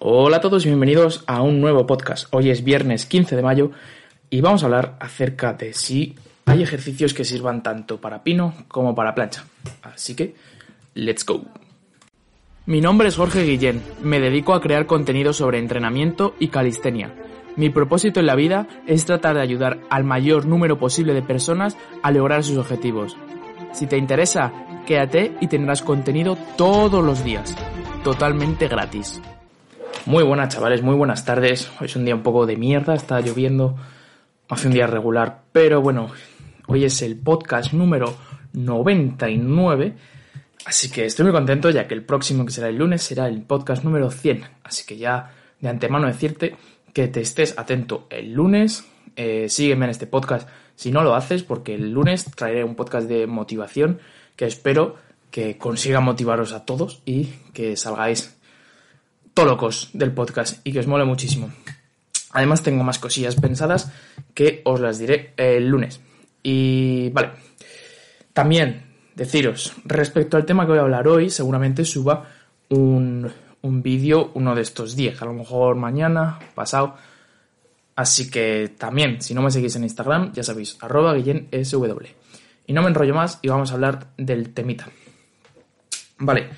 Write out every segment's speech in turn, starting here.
Hola a todos y bienvenidos a un nuevo podcast. Hoy es viernes 15 de mayo y vamos a hablar acerca de si hay ejercicios que sirvan tanto para pino como para plancha. Así que, let's go. Mi nombre es Jorge Guillén, me dedico a crear contenido sobre entrenamiento y calistenia. Mi propósito en la vida es tratar de ayudar al mayor número posible de personas a lograr sus objetivos. Si te interesa, quédate y tendrás contenido todos los días, totalmente gratis. Muy buenas chavales, muy buenas tardes. Hoy es un día un poco de mierda, está lloviendo, hace un día regular, pero bueno, hoy es el podcast número 99, así que estoy muy contento ya que el próximo que será el lunes será el podcast número 100, así que ya de antemano decirte que te estés atento el lunes, eh, sígueme en este podcast si no lo haces, porque el lunes traeré un podcast de motivación que espero que consiga motivaros a todos y que salgáis locos del podcast y que os mole muchísimo. Además tengo más cosillas pensadas que os las diré el lunes. Y vale, también deciros, respecto al tema que voy a hablar hoy, seguramente suba un, un vídeo uno de estos días, a lo mejor mañana, pasado. Así que también, si no me seguís en Instagram, ya sabéis, arroba sw. Y no me enrollo más y vamos a hablar del temita. Vale.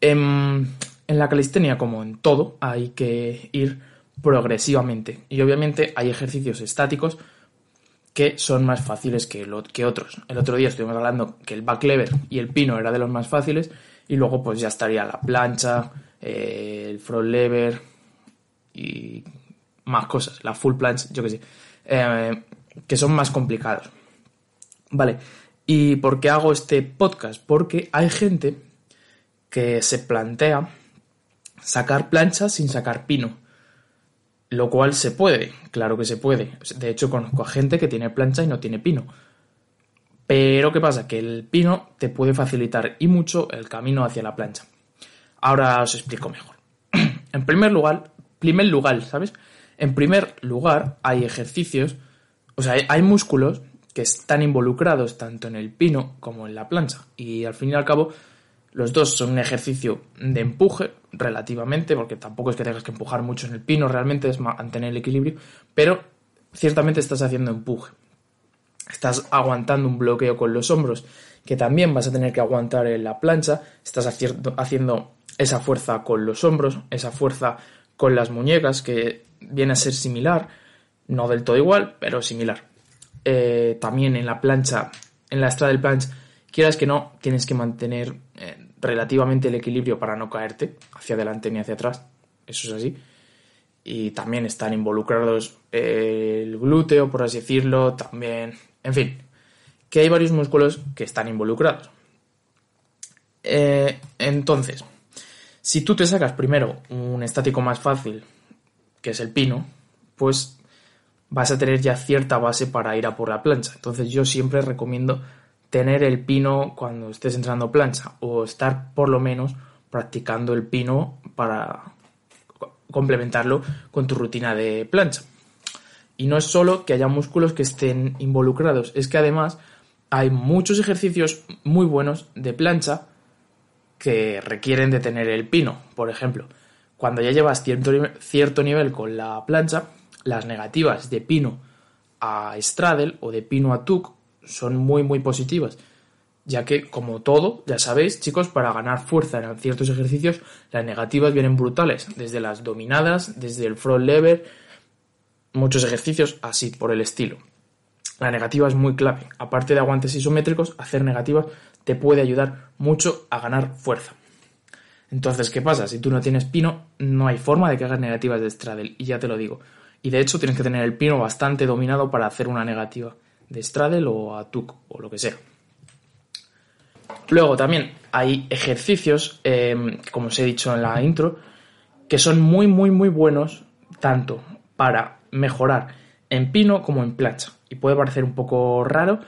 Em, en la calistenia, como en todo, hay que ir progresivamente. Y obviamente hay ejercicios estáticos que son más fáciles que, otros. El otro día estuvimos hablando que el back lever y el pino era de los más fáciles y luego pues ya estaría la plancha, eh, el front lever y más cosas, la full planche, yo que sé, eh, que son más complicados. Vale, ¿y por qué hago este podcast? Porque hay gente que se plantea sacar plancha sin sacar pino. Lo cual se puede, claro que se puede. De hecho, conozco a gente que tiene plancha y no tiene pino. Pero ¿qué pasa? Que el pino te puede facilitar y mucho el camino hacia la plancha. Ahora os explico mejor. en primer lugar, primer lugar, ¿sabes? En primer lugar, hay ejercicios, o sea, hay músculos que están involucrados tanto en el pino como en la plancha. Y al fin y al cabo, los dos son un ejercicio de empuje, relativamente, porque tampoco es que tengas que empujar mucho en el pino, realmente es mantener el equilibrio, pero ciertamente estás haciendo empuje. Estás aguantando un bloqueo con los hombros, que también vas a tener que aguantar en la plancha, estás haciendo esa fuerza con los hombros, esa fuerza con las muñecas, que viene a ser similar, no del todo igual, pero similar. Eh, también en la plancha, en la del planche, quieras que no, tienes que mantener eh, relativamente el equilibrio para no caerte hacia adelante ni hacia atrás. Eso es así. Y también están involucrados el glúteo, por así decirlo, también. En fin, que hay varios músculos que están involucrados. Eh, entonces, si tú te sacas primero un estático más fácil, que es el pino, pues vas a tener ya cierta base para ir a por la plancha. Entonces yo siempre recomiendo tener el pino cuando estés entrenando plancha o estar por lo menos practicando el pino para complementarlo con tu rutina de plancha. Y no es solo que haya músculos que estén involucrados, es que además hay muchos ejercicios muy buenos de plancha que requieren de tener el pino. Por ejemplo, cuando ya llevas cierto, cierto nivel con la plancha, las negativas de pino a straddle o de pino a tuck son muy, muy positivas. Ya que, como todo, ya sabéis, chicos, para ganar fuerza en ciertos ejercicios, las negativas vienen brutales. Desde las dominadas, desde el front lever, muchos ejercicios así, por el estilo. La negativa es muy clave. Aparte de aguantes isométricos, hacer negativas te puede ayudar mucho a ganar fuerza. Entonces, ¿qué pasa? Si tú no tienes pino, no hay forma de que hagas negativas de straddle, y ya te lo digo. Y de hecho, tienes que tener el pino bastante dominado para hacer una negativa de straddle o a tuk o lo que sea. Luego también hay ejercicios, em, como os he dicho en la intro, que son muy, muy, muy buenos tanto para mejorar en pino como en plancha. Y puede parecer un poco raro,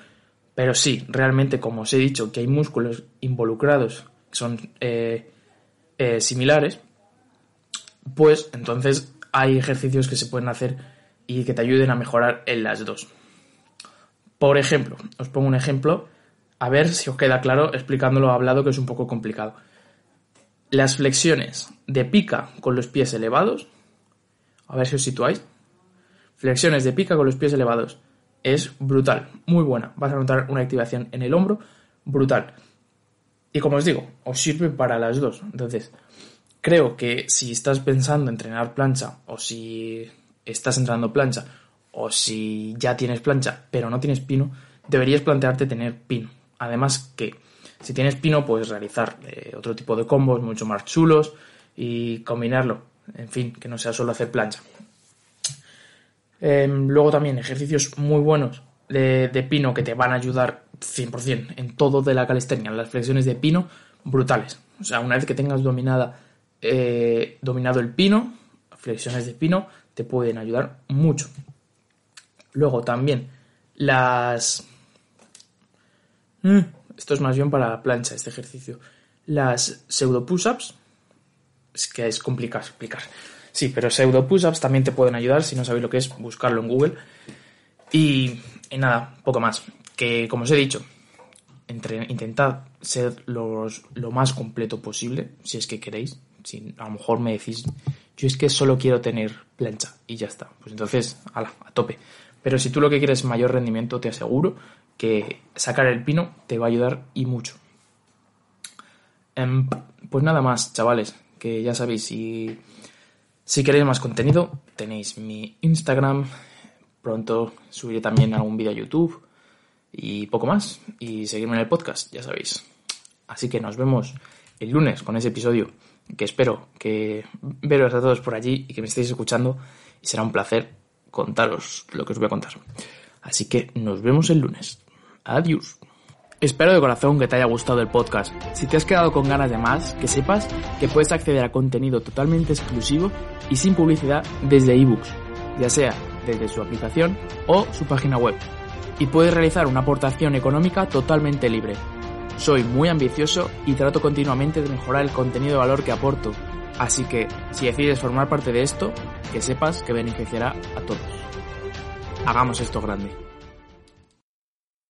pero sí, realmente, como os he dicho, que hay músculos involucrados que son eh, eh, similares, pues entonces hay ejercicios que se pueden hacer y que te ayuden a mejorar en las dos. Por ejemplo, os pongo un ejemplo, a ver si os queda claro explicándolo hablado, que es un poco complicado. las flexiones de pica con los pies elevados, a ver si os situáis, flexiones de pica con los pies elevados, es brutal, muy buena, vas a notar una activación en el hombro brutal. Y como os digo, os sirve para las dos. Entonces, creo que si estás pensando en entrenar plancha o si estás entrenando plancha o si ya tienes plancha pero no tienes pino, deberías plantearte tener pino. Además que si tienes pino puedes realizar eh, otro tipo de combos mucho más chulos y combinarlo. En fin, que no sea solo hacer plancha. Em, luego también ejercicios muy buenos de, pino que te van a ayudar 100% en todo de la calistenia. Las flexiones de pino brutales. O sea, una vez que tengas dominada, eh, dominado el pino, flexiones de pino te pueden ayudar mucho. Luego también las... Mm, esto es más bien para la plancha, este ejercicio. Las pseudo push-ups. Es que es complicado explicar. Sí, pero pseudo push-ups también te pueden ayudar. Si no sabéis lo que es, buscarlo en Google. Y, nada, poco más. Que como os he dicho, entre, intentad ser los, lo más completo posible, si es que queréis. Si a lo mejor me decís, yo es que solo quiero tener plancha y ya está. Pues entonces, ala, a tope. Pero si tú lo que quieres es mayor rendimiento, te aseguro que sacar el pino te va a ayudar y mucho. Em, pues nada más, chavales, que ya sabéis, si, si queréis más contenido, tenéis mi Instagram, pronto subiré también algún vídeo a YouTube y poco más, y seguirme en el podcast, ya sabéis. Así que nos vemos el lunes con ese episodio, que espero que veros a todos por allí y que me estéis escuchando, y será un placer contaros lo que os voy a contar. Así que nos vemos el lunes. Adiós. Espero de corazón que te haya gustado el podcast. Si te has quedado con ganas de más, que sepas que puedes acceder a contenido totalmente exclusivo y sin publicidad desde ebooks, ya sea desde su aplicación o su página web. Y puedes realizar una aportación económica totalmente libre. Soy muy ambicioso y trato continuamente de mejorar el contenido de valor que aporto, así que si decides formar parte de esto, que sepas que beneficiará a todos. Hagamos esto grande.